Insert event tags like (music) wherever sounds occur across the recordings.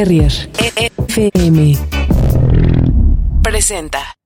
Terrier FM presenta.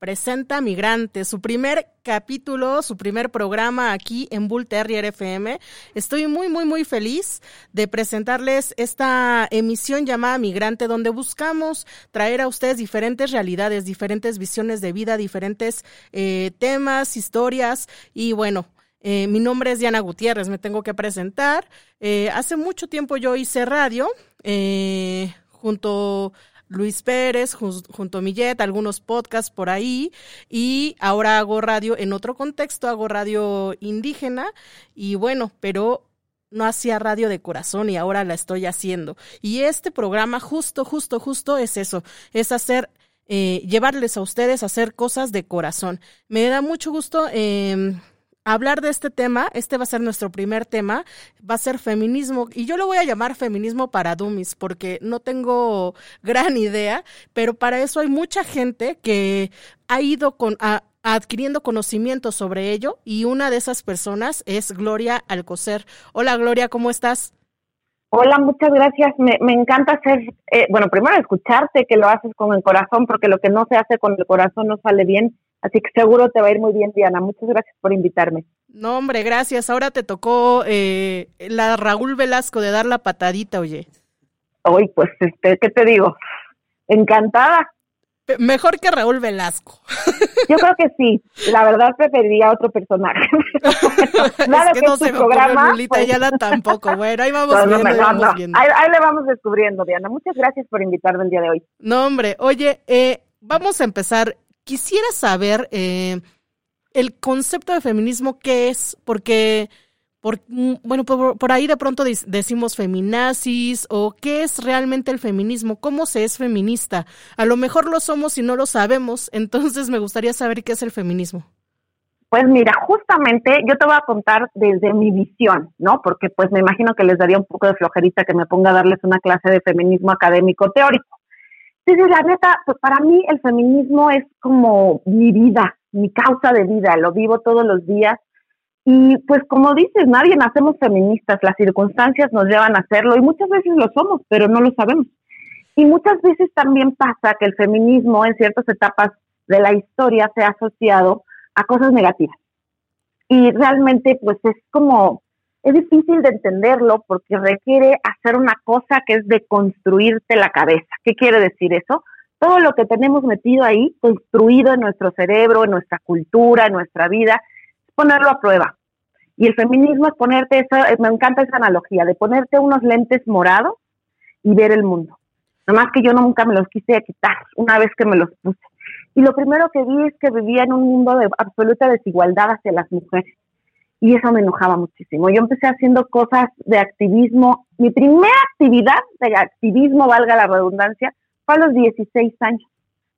Presenta Migrante, su primer capítulo, su primer programa aquí en Bull Terrier FM. Estoy muy, muy, muy feliz de presentarles esta emisión llamada Migrante, donde buscamos traer a ustedes diferentes realidades, diferentes visiones de vida, diferentes eh, temas, historias y bueno, eh, mi nombre es Diana Gutiérrez, me tengo que presentar. Eh, hace mucho tiempo yo hice radio eh, junto Luis Pérez, junto a Millet, algunos podcasts por ahí, y ahora hago radio en otro contexto, hago radio indígena, y bueno, pero no hacía radio de corazón y ahora la estoy haciendo. Y este programa justo, justo, justo es eso, es hacer llevarles a ustedes a hacer cosas de corazón. Me da mucho gusto eh, hablar de este tema. Este va a ser nuestro primer tema. Va a ser feminismo. Y yo lo voy a llamar feminismo para dummies porque no tengo gran idea, pero para eso hay mucha gente que ha ido con, adquiriendo conocimiento sobre ello y una de esas personas es Gloria Alcocer. Hola Gloria, ¿cómo estás? Hola, muchas gracias. Me, me encanta hacer, eh, bueno, primero escucharte que lo haces con el corazón, porque lo que no se hace con el corazón no sale bien. Así que seguro te va a ir muy bien, Diana. Muchas gracias por invitarme. No, hombre, gracias. Ahora te tocó eh, la Raúl Velasco de dar la patadita, oye. Hoy, pues, este, ¿qué te digo? Encantada. Mejor que Raúl Velasco. (laughs) Yo creo que sí. La verdad preferiría otro personaje. (laughs) (laughs) Nada es que, no se programa. Lulita pues... Tampoco. Bueno, ahí vamos, viendo, ahí, vamos viendo. Ahí, ahí, le vamos descubriendo, Diana. Muchas gracias por invitarme el día de hoy. No, hombre. Oye, eh, vamos a empezar quisiera saber eh, el concepto de feminismo, ¿qué es? Porque, por, mm, bueno, por, ahí de pronto decimos feminazis o qué es realmente el feminismo, cómo se es feminista. A lo mejor lo somos y no lo sabemos, (laughs) entonces me gustaría saber qué es el feminismo. Pues mira, justamente yo te voy a contar desde mi visión, ¿no? Porque pues me imagino que les daría un poco de flojerita que me ponga a darles una clase de feminismo académico teórico. Sí, sí, la neta, pues para mí el feminismo es como mi vida, mi causa de vida, lo vivo todos los días. Y pues como dices, nadie nacemos feministas, las circunstancias nos llevan a hacerlo y muchas veces lo somos, pero no lo sabemos. Y muchas veces también pasa que el feminismo en ciertas etapas de la historia se ha asociado a cosas negativas. Y realmente pues es como es difícil de entenderlo porque requiere hacer una cosa que es de construirte la cabeza. ¿Qué quiere decir eso? Todo lo que tenemos metido ahí, construido en nuestro cerebro, en nuestra cultura, en nuestra vida, es ponerlo a prueba. Y el feminismo es ponerte, esa, me encanta esa analogía, de ponerte unos lentes morados y ver el mundo. Nada más que yo nunca me los quise quitar una vez que me los puse. Y lo primero que vi es que vivía en un mundo de absoluta desigualdad hacia las mujeres y eso me enojaba muchísimo. Yo empecé haciendo cosas de activismo. Mi primera actividad de activismo, valga la redundancia, fue a los 16 años,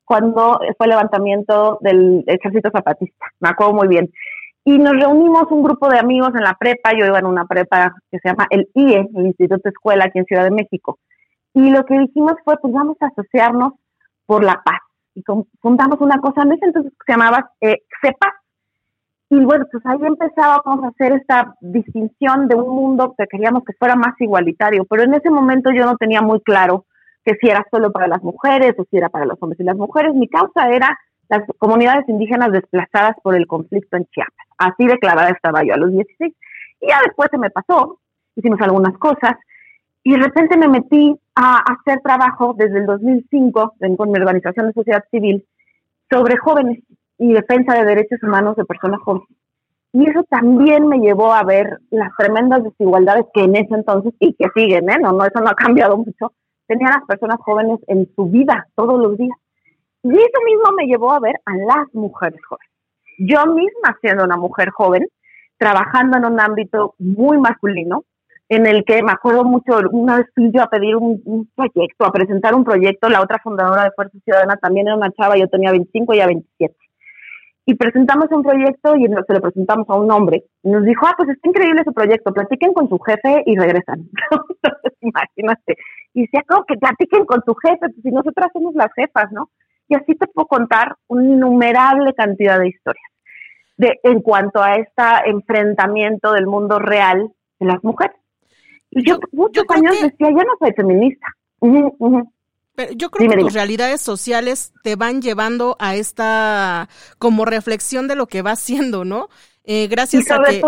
cuando fue el levantamiento del ejército zapatista. Me acuerdo muy bien. Y nos reunimos un grupo de amigos en la prepa. Yo iba en una prepa que se llama el IE, el Instituto Escuela, aquí en Ciudad de México. Y lo que dijimos fue, pues vamos a asociarnos por la paz. Y fundamos una cosa en ese entonces que se llamaba eh, y bueno, pues ahí empezábamos a hacer esta distinción de un mundo que queríamos que fuera más igualitario, pero en ese momento yo no tenía muy claro que si era solo para las mujeres o si era para los hombres y las mujeres. Mi causa era las comunidades indígenas desplazadas por el conflicto en Chiapas. Así declarada estaba yo a los 16. Y ya después se me pasó, hicimos algunas cosas y de repente me metí a hacer trabajo desde el 2005 con mi organización de sociedad civil sobre jóvenes y defensa de derechos humanos de personas jóvenes. Y eso también me llevó a ver las tremendas desigualdades que en ese entonces, y que siguen, ¿eh? no, no, eso no ha cambiado mucho, tenían las personas jóvenes en su vida todos los días. Y eso mismo me llevó a ver a las mujeres jóvenes. Yo misma siendo una mujer joven, trabajando en un ámbito muy masculino, en el que me acuerdo mucho, una vez fui yo a pedir un, proyecto, a presentar un proyecto, la otra fundadora de Fuerza Ciudadana también era una chava, yo tenía 25 y ella 27 y presentamos un proyecto y se lo presentamos a un hombre. Y nos dijo, ah, pues está increíble su proyecto, platiquen con su jefe y regresan. (laughs) Entonces, imagínate. Y decía, ¿cómo que platiquen con su jefe? Pues si nosotras somos las jefas, ¿no? Y así te puedo contar una innumerable cantidad de historias de, en cuanto a este enfrentamiento del mundo real de las mujeres. Y yo, muchos años decía, ya no soy feminista. Pero yo creo que tus realidades sociales te van llevando a esta como reflexión de lo que vas siendo, ¿no? Eh, gracias a que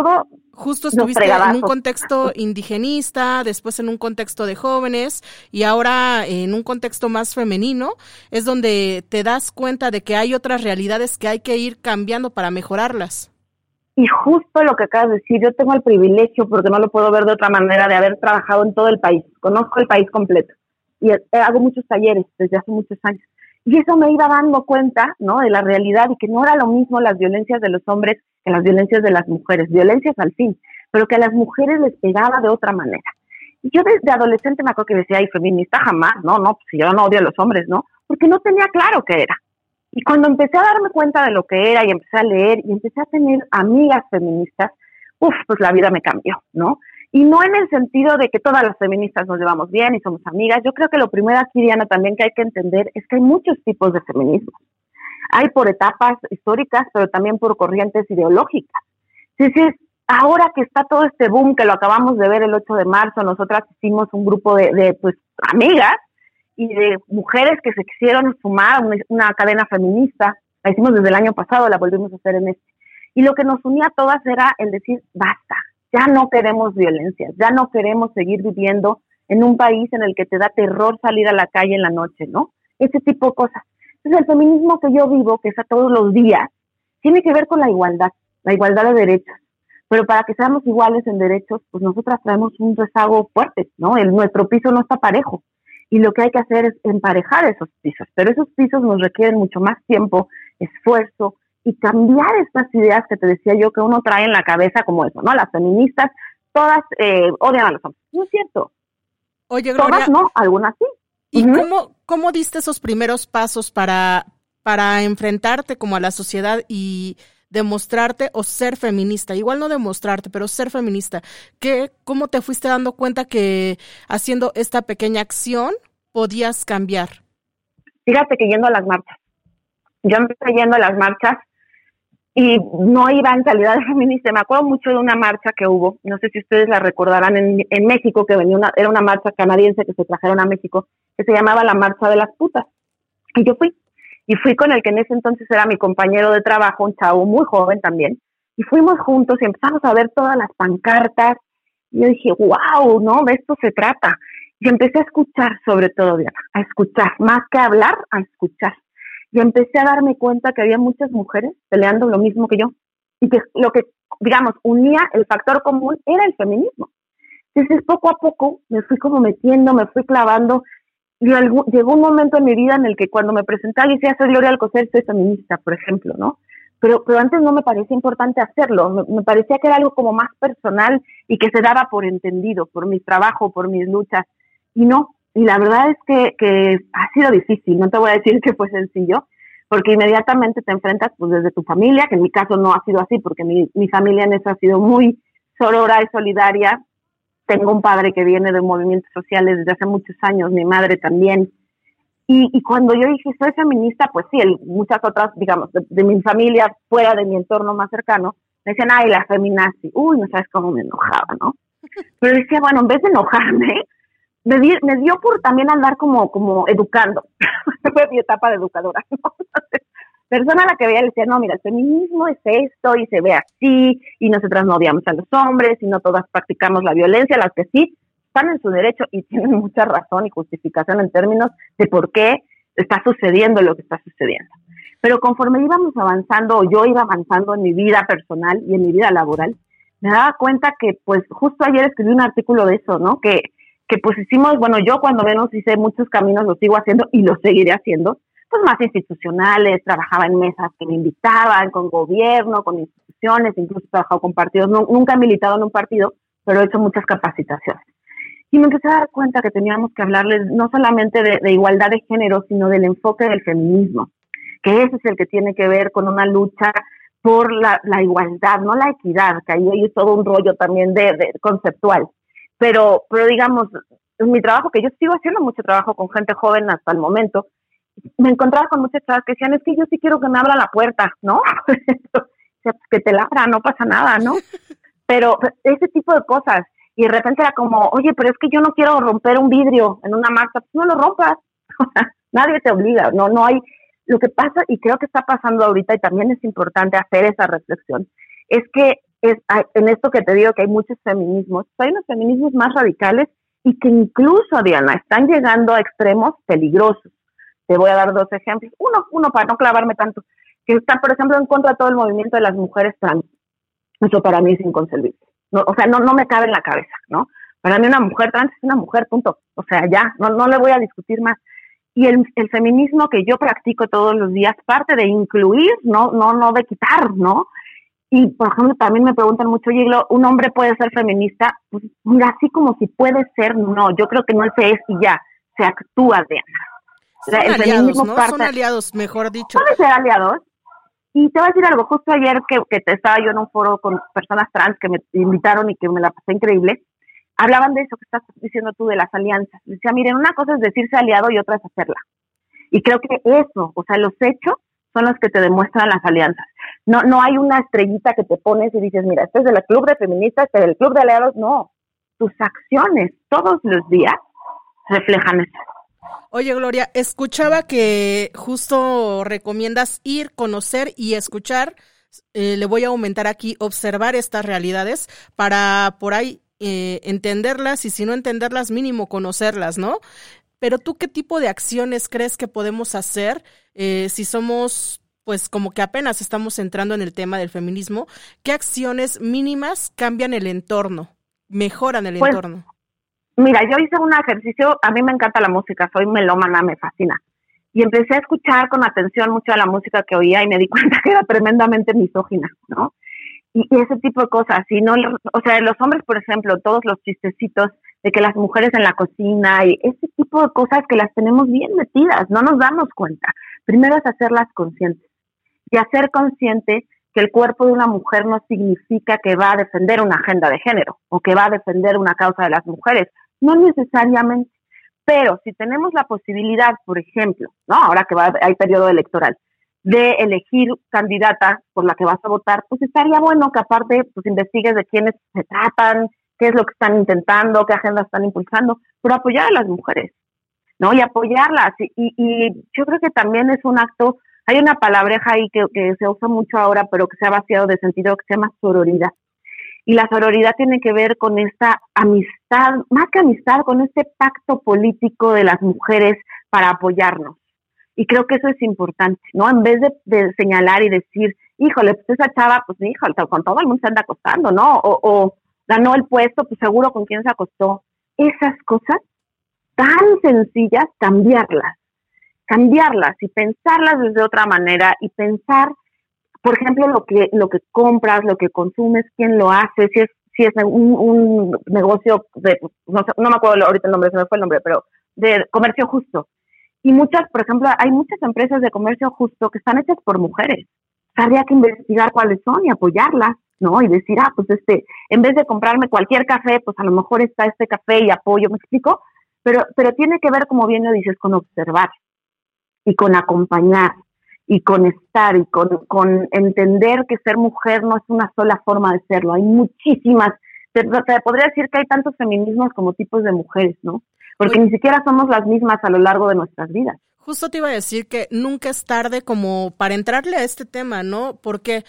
justo estuviste en un contexto indigenista, después en un contexto de jóvenes y ahora en un contexto más femenino, es donde te das cuenta de que hay otras realidades que hay que ir cambiando para mejorarlas. Y justo lo que acabas de decir, yo tengo el privilegio, porque no lo puedo ver de otra manera, de haber trabajado en todo el país. Conozco el país completo y hago muchos talleres desde hace muchos años. Y eso me iba dando cuenta, ¿no? De la realidad y que no era lo mismo las violencias de los hombres que las violencias de las mujeres, violencias al fin, pero que a las mujeres les pegaba de otra manera. Y yo desde adolescente me acuerdo que decía, ay, feminista jamás, no, no, pues yo no odio a los hombres, ¿no? Porque no tenía claro qué era. Y cuando empecé a darme cuenta de lo que era y empecé a leer y empecé a tener amigas feministas, uff, pues la vida me cambió, ¿no? Y no en el sentido de que todas las feministas nos llevamos bien y somos amigas. Yo creo que lo primero aquí, Diana, también que hay que entender es que hay muchos tipos de feminismo. Hay por etapas históricas, pero también por corrientes ideológicas. Sí, sí, ahora que está todo este boom, que lo acabamos de ver el 8 de marzo, nosotras hicimos un grupo de, pues, amigas y de mujeres que se quisieron sumar a una, cadena feminista. La hicimos desde el año pasado, la volvimos a hacer en este. Y lo que nos unía a todas era el decir, basta, ya no queremos violencia, ya no queremos seguir viviendo en un país en el que te da terror salir a la calle en la noche, ¿no? Ese tipo de cosas. Entonces, el feminismo que yo vivo, que es a todos los días, tiene que ver con la igualdad, la igualdad de derechos. Pero para que seamos iguales en derechos, pues nosotras traemos un rezago fuerte, ¿no? El, nuestro piso no está parejo. Y lo que hay que hacer es emparejar esos pisos. Pero esos pisos nos requieren mucho más tiempo, esfuerzo, y cambiar estas ideas que te decía yo que uno trae en la cabeza como eso, ¿no? Las feministas todas eh, odian a los hombres. No es cierto. Oye, Gloria, todas no, algunas sí. ¿Y cómo, cómo diste esos primeros pasos para, para enfrentarte como a la sociedad y demostrarte o ser feminista? Igual no demostrarte, pero ser feminista. ¿Qué, ¿Cómo te fuiste dando cuenta que haciendo esta pequeña acción podías cambiar? Fíjate que yendo a las marchas. Yo empecé yendo a las marchas y no iba en calidad de feminista. Me acuerdo mucho de una marcha que hubo, no sé si ustedes la recordarán, en, México, que venía una, era una marcha canadiense que se trajeron a México, que se llamaba la Marcha de las Putas. Y yo fui, y fui con el que en ese entonces era mi compañero de trabajo, un chavo muy joven también, y fuimos juntos y empezamos a ver todas las pancartas, y yo dije, wow, ¿no? De esto se trata. Y empecé a escuchar sobre todo, a escuchar, más que hablar, a escuchar y empecé a darme cuenta que había muchas mujeres peleando lo mismo que yo y que lo que, digamos, unía el factor común era el feminismo. Entonces, poco a poco me fui como metiendo, me fui clavando y llegó un momento en mi vida en el que cuando me presentaba y decía, soy Gloria Alcocer, soy feminista, por ejemplo, ¿no? Pero, pero antes no me parecía importante hacerlo, me, me, parecía que era algo como más personal y que se daba por entendido, por mi trabajo, por mis luchas. Y no, y la verdad es que, que ha sido difícil, no te voy a decir que fue sencillo, porque inmediatamente te enfrentas pues desde tu familia, que en mi caso no ha sido así, porque mi, mi familia en eso ha sido muy sorora y solidaria. Tengo un padre que viene de movimientos sociales desde hace muchos años, mi madre también. Y, y cuando yo dije soy feminista, pues sí, el, muchas otras, digamos, de, de, mi familia, fuera de mi entorno más cercano, me decían, ay, la feminazi. Uy, no sabes cómo me enojaba, ¿no? Pero decía, bueno, en vez de enojarme, me, di, me dio por también andar como, como educando. (laughs) Fue mi etapa de educadora. (laughs) persona a la que veía le decía, no, mira, el feminismo es esto y se ve así, y nosotras no odiamos a los hombres, y no todas practicamos la violencia, las que sí están en su derecho y tienen mucha razón y justificación en términos de por qué está sucediendo lo que está sucediendo. Pero conforme íbamos avanzando, o yo iba avanzando en mi vida personal y en mi vida laboral, me daba cuenta que, pues, justo ayer escribí un artículo de eso, ¿no? Que que pues hicimos, bueno, yo cuando menos hice muchos caminos, los sigo haciendo y los seguiré haciendo, pues más institucionales, trabajaba en mesas que me invitaban, con gobierno, con instituciones, incluso he trabajado con partidos, no, nunca he militado en un partido, pero he hecho muchas capacitaciones. Y me empecé a dar cuenta que teníamos que hablarles no solamente de, de igualdad de género, sino del enfoque del feminismo, que ese es el que tiene que ver con una lucha por la, igualdad, no la equidad, que ahí hay todo un rollo también de conceptual pero, pero digamos, en mi trabajo, que yo sigo haciendo mucho trabajo con gente joven hasta el momento, me encontraba con muchas chavas que decían, es que yo sí quiero que me abra la puerta, ¿no? (laughs) Que te la abra, no pasa nada, ¿no? (laughs) Pero ese tipo de cosas. y de repente era como, oye, pero es que yo no quiero romper un vidrio en una marcha, pues no lo rompas, (laughs) nadie te obliga, no, no hay, lo que pasa, y creo que está pasando ahorita, y también es importante hacer esa reflexión, es que es, en esto que te digo que hay muchos feminismos, hay unos feminismos más radicales y que incluso, Diana, están llegando a extremos peligrosos. Te voy a dar dos ejemplos. Uno, uno para no clavarme tanto, que está, por ejemplo, en contra de todo el movimiento de las mujeres trans. Eso para mí es inconcebible. No, o sea, no, no me cabe en la cabeza, ¿no? Para mí una mujer trans es una mujer, punto. O sea, ya, no, no le voy a discutir más. Y el, el feminismo que yo practico todos los días parte de incluir, no, no, no de quitar, ¿no? Y, por ejemplo, también me preguntan mucho, oye, ¿un hombre puede ser feminista? Pues, mira, así como si puede ser, no, yo creo que no se es y ya, se actúa, de Son aliados, ¿no? Son aliados, mejor dicho. Puede ser aliados. Y te voy a decir algo, justo ayer que, que estaba yo en un foro con personas trans que me invitaron y que me la pasé increíble, hablaban de eso que estás diciendo tú de las alianzas. Decía, miren, una cosa es decirse aliado y otra es hacerla. Y creo que eso, o sea, los hechos son los que te demuestran las alianzas. No, no hay una estrellita que te pones y dices, mira, este es del club de feministas, este es del club de aliados. No, tus acciones todos los días reflejan eso. Oye, Gloria, escuchaba que justo recomiendas ir, conocer y escuchar. Eh, le voy a aumentar aquí, observar estas realidades para por ahí eh, entenderlas y si no entenderlas, mínimo conocerlas, ¿no? Pero tú, ¿qué tipo de acciones crees que podemos hacer eh, si somos, pues como que apenas estamos entrando en el tema del feminismo? ¿Qué acciones mínimas cambian el entorno, mejoran el pues, entorno? Mira, yo hice un ejercicio, a mí me encanta la música, soy melómana, me fascina. Y empecé a escuchar con atención mucho de la música que oía y me di (laughs) cuenta que era tremendamente misógina, ¿no? Y, ese tipo de cosas, y no, o sea, los hombres, por ejemplo, todos los chistecitos de que las mujeres en la cocina y ese tipo de cosas que las tenemos bien metidas, no nos damos cuenta. Primero es hacerlas conscientes y hacer consciente que el cuerpo de una mujer no significa que va a defender una agenda de género o que va a defender una causa de las mujeres, no necesariamente. Pero si tenemos la posibilidad, por ejemplo, ¿no? ahora que va, hay periodo electoral, de elegir candidata por la que vas a votar, pues estaría bueno que aparte pues investigues de quiénes se tratan, qué es lo que están intentando, qué agenda están impulsando, pero apoyar a las mujeres, ¿no? Y apoyarlas. Y, y yo creo que también es un acto, hay una palabreja ahí que, se usa mucho ahora, pero que se ha vaciado de sentido, que se llama sororidad. Y la sororidad tiene que ver con esta amistad, más que amistad, con este pacto político de las mujeres para apoyarnos. Y creo que eso es importante, ¿no? En vez de, de señalar y decir, híjole, pues esa chava, pues híjole, con todo el mundo se anda acostando, ¿no? O, o ganó el puesto, pues seguro con quién se acostó. Esas cosas tan sencillas, cambiarlas, cambiarlas y pensarlas desde otra manera y pensar, por ejemplo, lo que lo que compras, lo que consumes, quién lo hace, si es si es un, negocio de no, no me acuerdo ahorita el nombre, se me fue el nombre, pero de comercio justo. Y muchas, por ejemplo, hay muchas empresas de comercio justo que están hechas por mujeres. Habría que investigar cuáles son y apoyarlas. ¿No? Y decir, ah, pues este, en vez de comprarme cualquier café, pues a lo mejor está este café y apoyo, ¿me explico? Pero, pero tiene que ver, como bien lo dices, con observar y con acompañar y con estar y con, con entender que ser mujer no es una sola forma de serlo, hay muchísimas, te, podría decir que hay tantos feminismos como tipos de mujeres, ¿no? Porque ni siquiera somos las mismas a lo largo de nuestras vidas. Justo te iba a decir que nunca es tarde como para entrarle a este tema, ¿no? Porque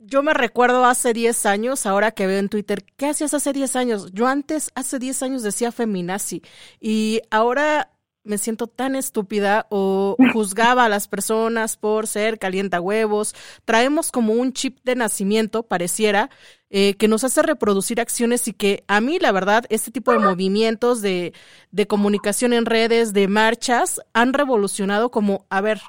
yo me recuerdo hace 10 años, ahora que veo en Twitter, ¿qué hacías hace 10 años? Yo antes, hace 10 años decía feminazi y ahora me siento tan estúpida o (laughs) juzgaba a las personas por ser calienta huevos. Traemos como un chip de nacimiento, pareciera, eh, que nos hace reproducir acciones y que a mí, la verdad, este tipo de movimientos de, de comunicación en redes, de marchas, han revolucionado como, a ver,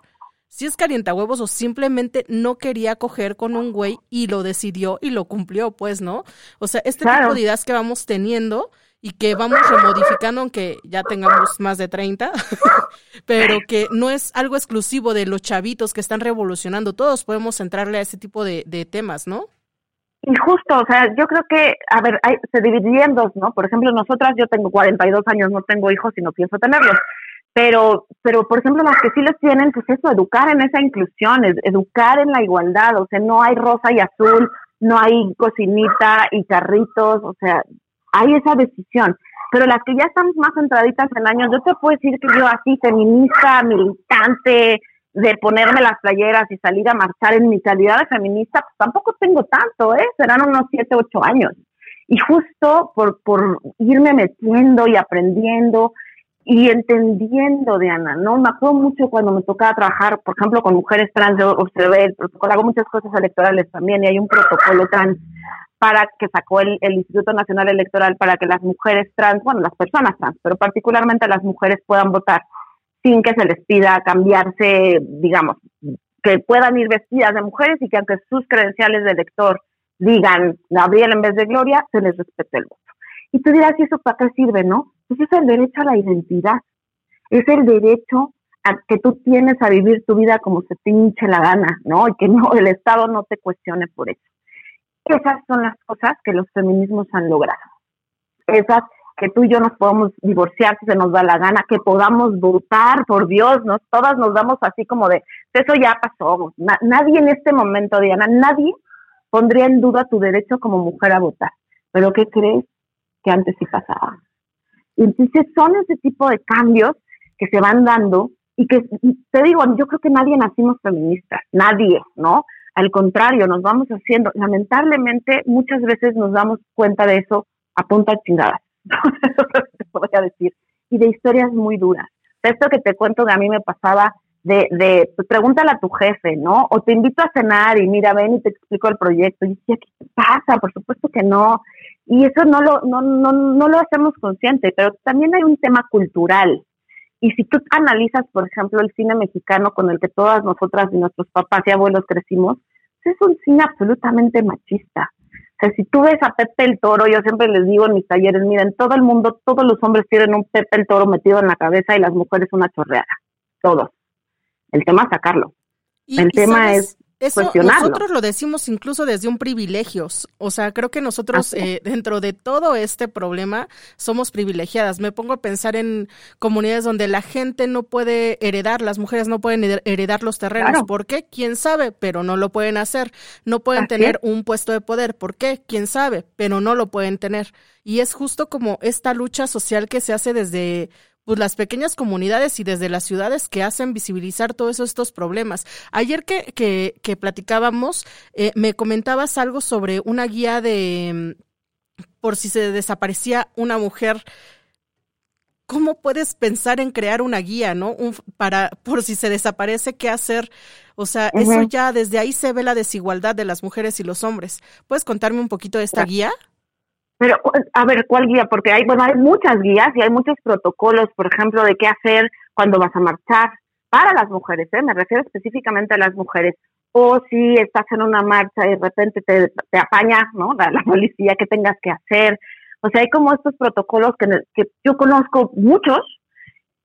si es huevos o simplemente no quería coger con un güey y lo decidió y lo cumplió, pues, ¿no? O sea, este tipo de ideas que vamos teniendo y que vamos remodificando, aunque ya tengamos más de 30, (laughs) pero que no es algo exclusivo de los chavitos que están revolucionando. Todos podemos entrarle a ese tipo de, temas, ¿no? Y justo, o sea, yo creo que, a ver, se dividía en dos, ¿no? Por ejemplo, nosotras, yo tengo 42 años, no tengo hijos y no pienso tenerlos pero, pero por ejemplo, las que sí los tienen, pues eso, educar en esa inclusión, educar en la igualdad, o sea, no hay rosa y azul, no hay cocinita y carritos, o sea, hay esa decisión. Pero las que ya estamos más centraditas en años, yo te puedo decir que yo así, feminista, militante, de ponerme las playeras y salir a marchar en mi calidad de feminista, pues tampoco tengo tanto, ¿eh? Serán unos siete, ocho años. Y justo por, por irme metiendo y aprendiendo y entendiendo, Diana, ¿no? Me acuerdo mucho cuando me tocaba trabajar, por ejemplo, con mujeres trans, yo observé el protocolo, hago muchas cosas electorales también y hay un protocolo trans para que sacó el, el, Instituto Nacional Electoral para que las mujeres trans, bueno, las personas trans, pero particularmente las mujeres puedan votar sin que se les pida cambiarse, digamos, que puedan ir vestidas de mujeres y que aunque sus credenciales de elector digan Gabriel en vez de Gloria, se les respete el voto. Y tú dirás, ¿y eso para qué sirve, no? Pues es el derecho a la identidad, es el derecho a que tú tienes a vivir tu vida como se te hinche la gana, ¿no? Y que no, el Estado no te cuestione por eso. Esas son las cosas que los feminismos han logrado. Esas que tú y yo nos podamos divorciar si se nos da la gana, que podamos votar, por Dios, ¿no? Todas nos damos así como de, eso ya pasó. nadie en este momento, Diana, nadie pondría en duda tu derecho como mujer a votar. Pero ¿qué crees? Que antes sí pasaba. Entonces son ese tipo de cambios que se van dando y que, te digo, yo creo que nadie nacimos feministas, nadie, ¿no? Al contrario, nos vamos haciendo, lamentablemente muchas veces nos damos cuenta de eso a punta (laughs) te voy a decir, y de historias muy duras. Esto que te cuento que a mí me pasaba de, de pues, pregúntale a tu jefe, ¿no? O te invito a cenar y mira, ven y te explico el proyecto. Y decía, ¿qué pasa? Por supuesto que no. Y eso no lo, no, no, no lo hacemos consciente, pero también hay un tema cultural. Y si tú analizas, por ejemplo, el cine mexicano con el que todas nosotras y nuestros papás y abuelos crecimos, pues es un cine absolutamente machista. O sea, si tú ves a Pepe el Toro, yo siempre les digo en mis talleres, miren, todo el mundo, todos los hombres tienen un Pepe el Toro metido en la cabeza y las mujeres una chorreada. Todos. El tema es sacarlo. el tema es eso nosotros lo decimos incluso desde un privilegio. O sea, creo que nosotros eh, dentro de todo este problema somos privilegiadas. Me pongo a pensar en comunidades donde la gente no puede heredar, las mujeres no pueden heredar los terrenos. ¿Por qué? ¿Quién sabe? Pero no lo pueden hacer. No pueden tener un puesto de poder. ¿Por qué? ¿Quién sabe? Pero no lo pueden tener. Y es justo como esta lucha social que se hace desde pues las pequeñas comunidades y desde las ciudades que hacen visibilizar todos estos problemas. Ayer que, que, que platicábamos, eh, me comentabas algo sobre una guía de mm, por si se desaparecía una mujer. ¿Cómo puedes pensar en crear una guía, no? Un, para, por si se desaparece, ¿qué hacer? O sea, eso ya desde ahí se ve la desigualdad de las mujeres y los hombres. ¿Puedes contarme un poquito de esta guía? Pero, a ver, ¿cuál guía? Porque hay, bueno, hay muchas guías y hay muchos protocolos, por ejemplo, de qué hacer cuando vas a marchar para las mujeres, ¿eh? me refiero específicamente a las mujeres. O si estás en una marcha y de repente te, te apaña, ¿no? La, policía, ¿qué tengas que hacer? O sea, hay como estos protocolos que, que yo conozco muchos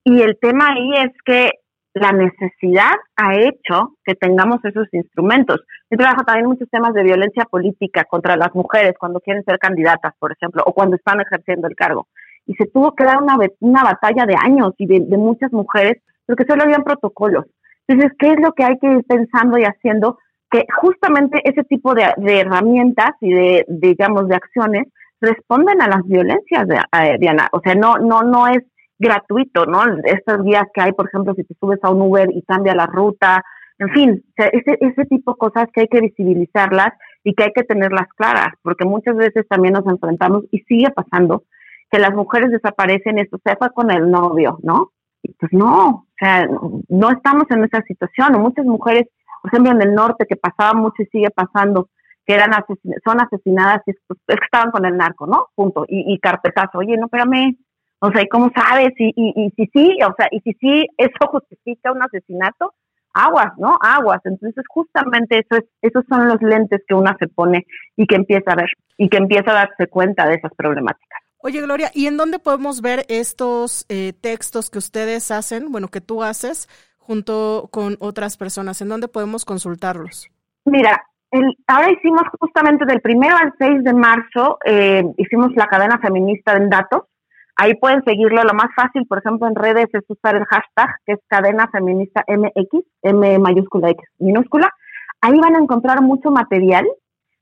y el tema ahí es que la necesidad ha hecho que tengamos esos instrumentos. Yo trabajo también muchos temas de violencia política contra las mujeres cuando quieren ser candidatas, por ejemplo, o cuando están ejerciendo el cargo. Y se tuvo que dar una, una batalla de años y de, muchas mujeres porque solo habían protocolos. Entonces, ¿qué es lo que hay que ir pensando y haciendo? Que justamente ese tipo de, herramientas y de, digamos, de acciones responden a las violencias, de, eh, Diana. O sea, no, no, no es gratuito, ¿no? Estas guías que hay, por ejemplo, si te subes a un Uber y cambia la ruta, en fin, ese, ese tipo de cosas que hay que visibilizarlas y que hay que tenerlas claras, porque muchas veces también nos enfrentamos y sigue pasando que las mujeres desaparecen, esto se fue con el novio, ¿no? Y pues no, o sea, no estamos en esa situación, o muchas mujeres, por ejemplo, en el norte, que pasaba mucho y sigue pasando, que eran son asesinadas y pues, estaban con el narco, ¿no? Punto. Y, y carpetazo, oye, no, espérame, o sea, ¿y cómo sabes? Y, y, y si sí, o sea, y si sí (laughs) eso justifica un asesinato, aguas, ¿no? Aguas. Entonces, justamente eso es, esos son los lentes que una se pone y que empieza a ver y que empieza a darse cuenta de esas problemáticas. Oye, Gloria, ¿y en dónde podemos ver estos eh, textos que ustedes hacen, bueno, que tú haces junto con otras personas? ¿En dónde podemos consultarlos? Mira, el, ahora hicimos justamente del primero al 6 de marzo, eh, hicimos la cadena feminista en datos, Ahí pueden seguirlo. Lo más fácil, por ejemplo, en redes es usar el hashtag que es cadena feminista MX, M mayúscula X minúscula. Ahí van a encontrar mucho material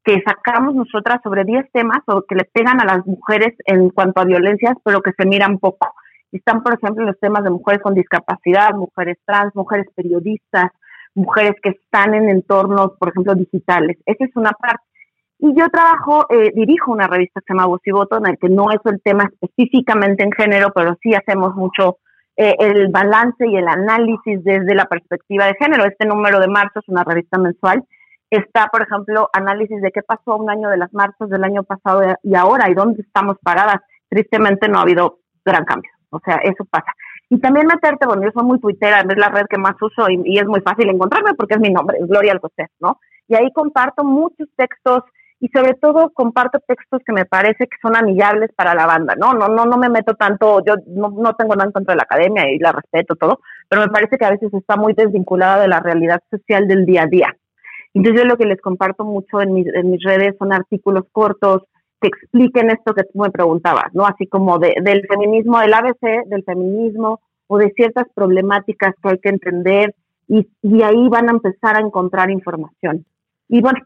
que sacamos nosotras sobre 10 temas o que le pegan a las mujeres en cuanto a violencias, pero que se miran poco. Están, por ejemplo, los temas de mujeres con discapacidad, mujeres trans, mujeres periodistas, mujeres que están en entornos, por ejemplo, digitales. Esa es una parte. Y yo trabajo, eh, dirijo una revista que se llama Voz y Voto, en el que no es el tema específicamente en género, pero sí hacemos mucho eh, el balance y el análisis desde la perspectiva de género. Este número de marzo es una revista mensual. Está, por ejemplo, análisis de qué pasó un año de las marchas del año pasado y ahora y dónde estamos paradas. Tristemente no ha habido gran cambio. O sea, eso pasa. Y también meterte, bueno, yo soy muy tuitera, es la red que más uso y, es muy fácil encontrarme porque es mi nombre, es Gloria Alcocer, ¿no? Y ahí comparto muchos textos y sobre todo comparto textos que me parece que son amigables para la banda, ¿no? No, no, no me meto tanto, yo no, no tengo nada en contra de la academia y la respeto todo, pero me parece que a veces está muy desvinculada de la realidad social del día a día. Entonces yo lo que les comparto mucho en mis, en mis redes son artículos cortos que expliquen esto que tú me preguntabas, ¿no? Así como de, del feminismo, del ABC, del feminismo o de ciertas problemáticas que hay que entender y, y ahí van a empezar a encontrar información. Y bueno,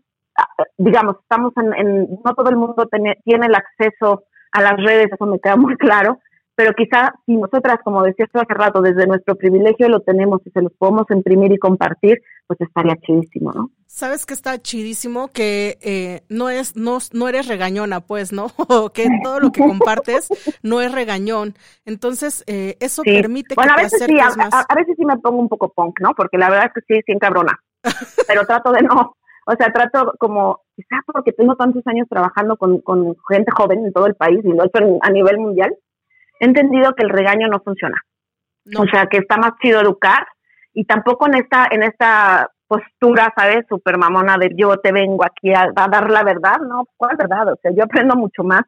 digamos, estamos en, no todo el mundo tiene, tiene el acceso a las redes, eso me queda muy (laughs) claro, pero quizá si nosotras, como decías tú hace rato, desde nuestro privilegio lo tenemos y se los podemos imprimir y compartir, pues estaría chidísimo, ¿no? Sabes que está chidísimo que eh, no es no, no eres regañona, pues, ¿no? (laughs) que (laughs) todo lo que compartes no es regañón. Entonces, eh, eso permite bueno, que a veces sí, a, veces sí me pongo un poco punk, ¿no? Porque la verdad es que sí, sí cabrona. pero trato de no, o sea, trato como, quizás porque tengo tantos años trabajando con, con gente joven en todo el país y lo he hecho a nivel mundial, he entendido que el regaño no funciona. O sea, que está más chido educar y tampoco en esta, en esta postura, ¿sabes? Super mamona de yo te vengo aquí a, dar la verdad, ¿no? ¿Cuál verdad? O sea, yo aprendo mucho más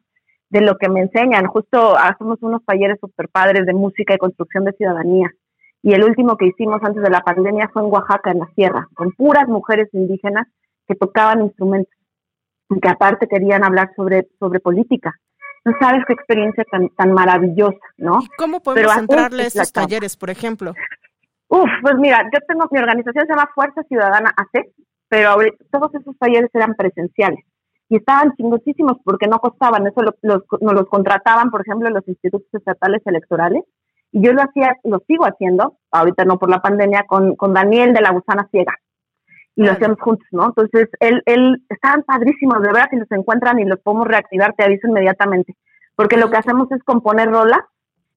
de lo que me enseñan. Justo hacemos unos talleres super padres de música y construcción de ciudadanía. Y el último que hicimos antes de la pandemia fue en Oaxaca, en la sierra, con puras mujeres indígenas que tocaban instrumentos y que aparte querían hablar sobre, sobre política. No sabes qué experiencia tan, tan maravillosa, ¿no? ¿Y cómo podemos entrarle a estos talleres, por ejemplo? Uf, pues mira, yo tengo, mi organización se llama Fuerza Ciudadana AC, pero todos esos talleres eran presenciales y estaban chingosísimos porque no costaban, eso los, nos los contrataban, por ejemplo, los institutos estatales electorales y yo lo hacía, lo sigo haciendo, ahorita no por la pandemia, con, con Daniel de la Gusana Ciega y lo hacíamos juntos, ¿no? Entonces, él, él, estaban padrísimos, de verdad, si los encuentran y los podemos reactivar, te aviso inmediatamente, porque lo que hacemos es componer rolas,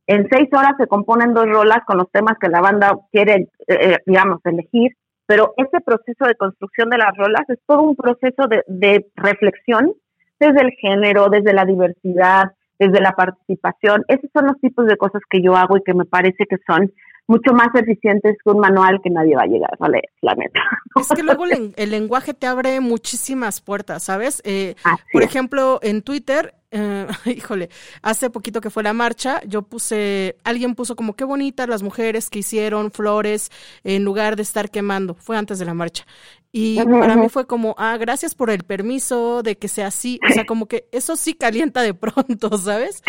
en seis horas se componen dos rolas con los temas que la banda quiere, eh, eh, digamos, elegir, pero ese proceso de construcción de las rolas es todo un proceso de, de reflexión desde el género, desde la diversidad, desde la participación. Esos son los tipos de cosas que yo hago y que me parece que son mucho más eficientes que un manual que nadie va a llegar a leer, la neta. (laughs) Es que luego el, lenguaje te abre muchísimas puertas, ¿sabes? Eh, por ejemplo, en Twitter, eh, (laughs) híjole, hace poquito que fue la marcha, yo puse, alguien puso como qué bonitas las mujeres que hicieron flores en lugar de estar quemando, fue antes de la marcha. Y para mí fue como, ah, gracias por el permiso de que sea así, o sea, como que eso sí calienta de pronto, (laughs) ¿sabes?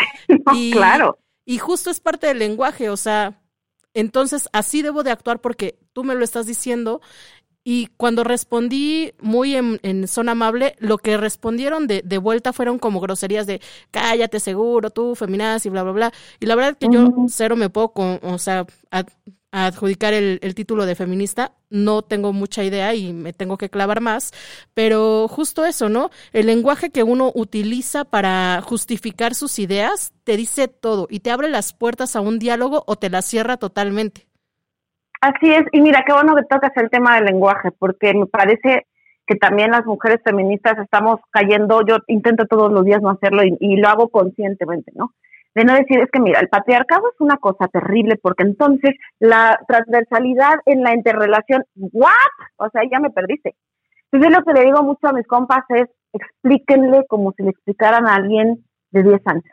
y, claro. Y justo es parte del lenguaje, o sea, entonces, así debo de actuar porque tú me lo estás diciendo. Y cuando respondí muy en, son amable, lo que respondieron de, de, vuelta fueron como groserías de cállate seguro, tú, feminaz y bla, bla, bla. Y la verdad es que yo cero me puedo, con, o sea, adjudicar el, título de feminista. No tengo mucha idea y me tengo que clavar más, pero justo eso, ¿no? El lenguaje que uno utiliza para justificar sus ideas te dice todo y te abre las puertas a un diálogo o te las cierra totalmente. Así es, y mira, qué bueno que tocas el tema del lenguaje, porque me parece que también las mujeres feministas estamos cayendo, yo intento todos los días no hacerlo y lo hago conscientemente, ¿no? De no decir, es que mira, el patriarcado es una cosa terrible porque entonces la transversalidad en la interrelación, ¿what? O sea, ya me perdiste. Entonces lo que le digo mucho a mis compas es, explíquenle como si le explicaran a alguien de 10 años.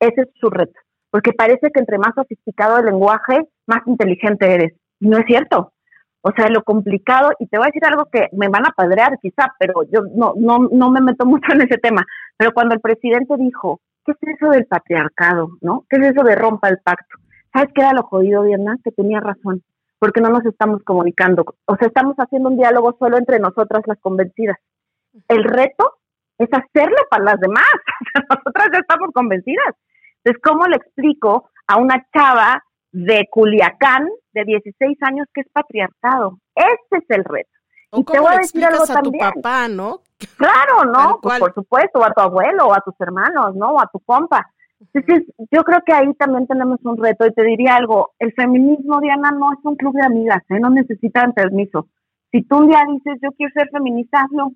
Ese es su reto, porque parece que entre más sofisticado el lenguaje, más inteligente eres. Y no es cierto. O sea, lo complicado, y te voy a decir algo que me van a padrear quizá, pero yo no, no, no me meto mucho en ese tema. Pero cuando el presidente dijo, ¿qué es eso del patriarcado? ¿No? ¿Qué es eso de rompa el pacto? ¿Sabes qué era lo jodido, Diana? Que tenía razón, porque no nos estamos comunicando. O sea, estamos haciendo un diálogo solo entre nosotras las convencidas. El reto es hacerlo para las demás. (laughs) Nosotras ya estamos convencidas. Entonces, ¿cómo le explico a una chava de Culiacán de 16 años que es patriarcado? Ese es el reto. Y te voy a decir algo a tu papá, ¿no? (laughs) Claro, ¿no? Pues, por supuesto, o a tu abuelo, o a tus hermanos, ¿no? O a tu compa. Entonces, yo creo que ahí también tenemos un reto y te diría algo, el feminismo, Diana, no es un club de amigas, ¿eh? no necesitan permiso. Si tú un día dices, yo quiero ser feminista, hazlo,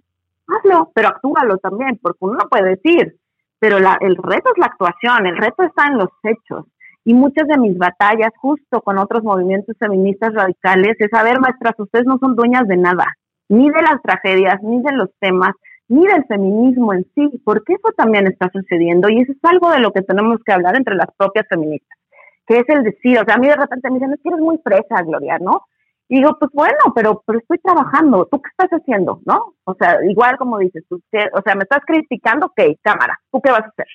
hazlo, pero actúalo también, porque uno no puede decir, pero la, el reto es la actuación, el reto está en los hechos. Y muchas de mis batallas, justo con otros movimientos feministas radicales, es saber, maestras, ustedes no son dueñas de nada, ni de las tragedias, ni de los temas, ni del feminismo en sí, porque eso también está sucediendo y eso es algo de lo que tenemos que hablar entre las propias feministas, que es el decir, o sea, a mí de repente me dicen, es que eres muy fresa, Gloria, ¿no? Y digo, pues bueno, pero, pero estoy trabajando, ¿tú qué estás haciendo, no? O sea, igual como dices, tú, o sea, me estás criticando, ok, cámara, ¿tú qué vas a hacer?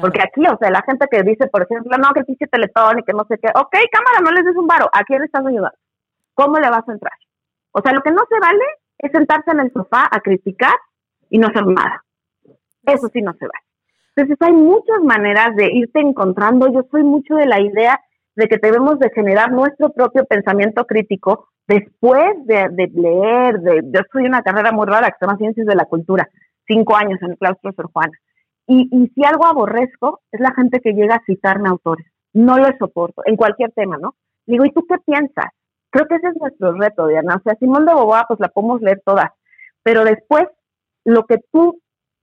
Porque aquí, o sea, la gente que dice, por ejemplo, no, que el pinche teletón y que no sé qué, ok, cámara, no les des un varo, ¿a quién le estás ayudando? ¿Cómo le vas a entrar? O sea, lo que no se vale es sentarse en el sofá a criticar y no hacer nada. Eso sí no se va. Entonces hay muchas maneras de irte encontrando. Yo soy mucho de la idea de que debemos de generar nuestro propio pensamiento crítico después de, leer. De, yo soy una carrera muy rara que se llama Ciencias de la Cultura, cinco años en el claustro Sor Juana. Y, y si algo aborrezco es la gente que llega a citarme autores. No lo soporto, en cualquier tema, ¿no? Digo, ¿y tú qué piensas? Creo que ese es nuestro reto, Diana. O sea, Simón de Boboa, pues la podemos leer todas. Pero después lo que tú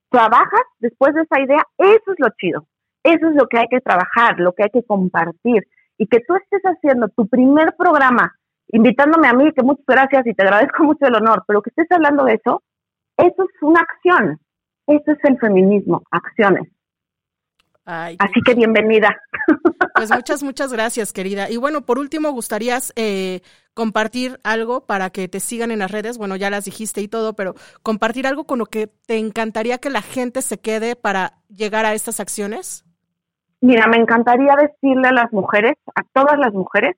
trabajas después de esa idea, eso es lo chido. Eso es lo que hay que trabajar, lo que hay que compartir. Y que tú estés haciendo tu primer programa, invitándome a mí, que muchas gracias y te agradezco (laughs) mucho el honor, pero que estés hablando de eso, eso es una acción. Eso es el feminismo, acciones. Así que bienvenida. Pues muchas, muchas gracias, querida. Y bueno, por último, ¿gustarías eh, compartir algo para que te sigan en las redes? Bueno, ya las dijiste y todo, pero compartir algo con lo que te encantaría que la gente se quede para llegar a estas acciones. Mira, me encantaría decirle a las mujeres, a todas las mujeres,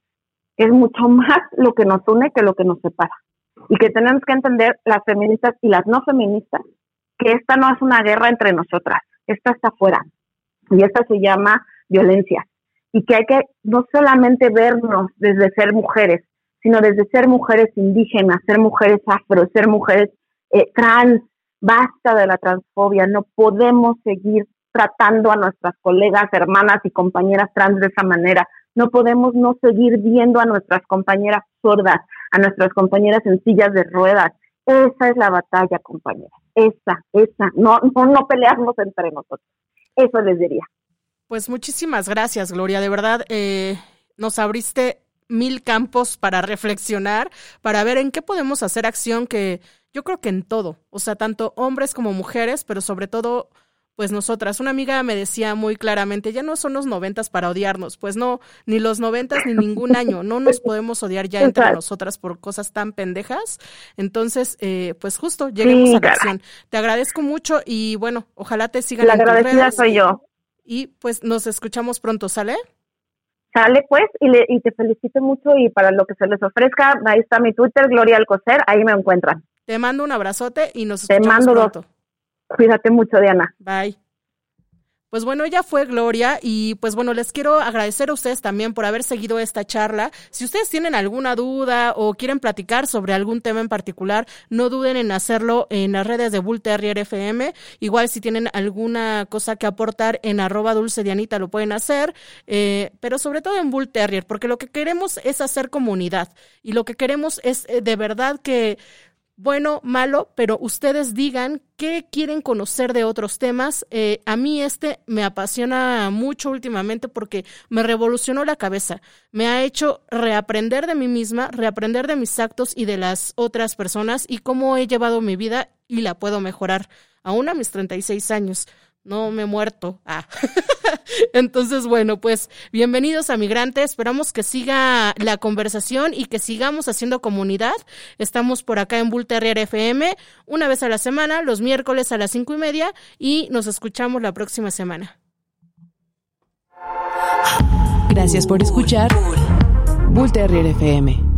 que es mucho más lo que nos une que lo que nos separa. Y que tenemos que entender, las feministas y las no feministas, que esta no es una guerra entre nosotras, esta está afuera y esta se llama violencia. Y que hay que no solamente vernos desde ser mujeres, sino desde ser mujeres indígenas, ser mujeres afro, ser mujeres eh, trans, basta de la transfobia, no podemos seguir tratando a nuestras colegas, hermanas y compañeras trans de esa manera, no podemos no seguir viendo a nuestras compañeras sordas, a nuestras compañeras en sillas de ruedas. Esa es la batalla, compañeras. Esa, esa. No, no, no pelearnos entre nosotros. Eso les diría. Pues muchísimas gracias, Gloria. De verdad, eh, nos abriste mil campos para reflexionar, para ver en qué podemos hacer acción que yo creo que en todo, o sea, tanto hombres como mujeres, pero sobre todo pues nosotras. Una amiga me decía muy claramente, ya no son los noventas para odiarnos, pues no, ni los noventas ni ningún año, no nos podemos odiar ya entre nosotras por cosas tan pendejas. Entonces, eh, pues justo, lleguemos a la acción. Te agradezco mucho y bueno, ojalá te sigan. La agradecida soy yo. Y pues nos escuchamos pronto, ¿sale? Sale pues, y, le, y te felicito mucho y para lo que se les ofrezca, ahí está mi Twitter, Gloria Alcocer, ahí me encuentran. Te mando un abrazote y nos escuchamos te mando pronto. Cuídate mucho, Diana. Bye. Pues bueno, ella fue Gloria y pues bueno, les quiero agradecer a ustedes también por haber seguido esta charla. Si ustedes tienen alguna duda o quieren platicar sobre algún tema en particular, no duden en hacerlo en las redes de Bull Terrier FM. Igual si tienen alguna cosa que aportar en arroba dulce Dianita lo pueden hacer, eh, pero sobre todo en Bull Terrier, porque lo que queremos es hacer comunidad y lo que queremos es eh, de verdad que bueno, malo, pero ustedes digan qué quieren conocer de otros temas. Eh, a mí este me apasiona mucho últimamente porque me revolucionó la cabeza. Me ha hecho reaprender de mí misma, reaprender de mis actos y de las otras personas y cómo he llevado mi vida y la puedo mejorar, aún a mis 36 años no me he muerto. Ah. (laughs) Entonces, bueno, pues bienvenidos a Migrantes. Esperamos que siga la conversación y que sigamos haciendo comunidad. Estamos por acá en Bull Terrier FM una vez a la semana, los miércoles a las cinco y media, y nos escuchamos la próxima semana. Gracias por escuchar Bull Terrier FM.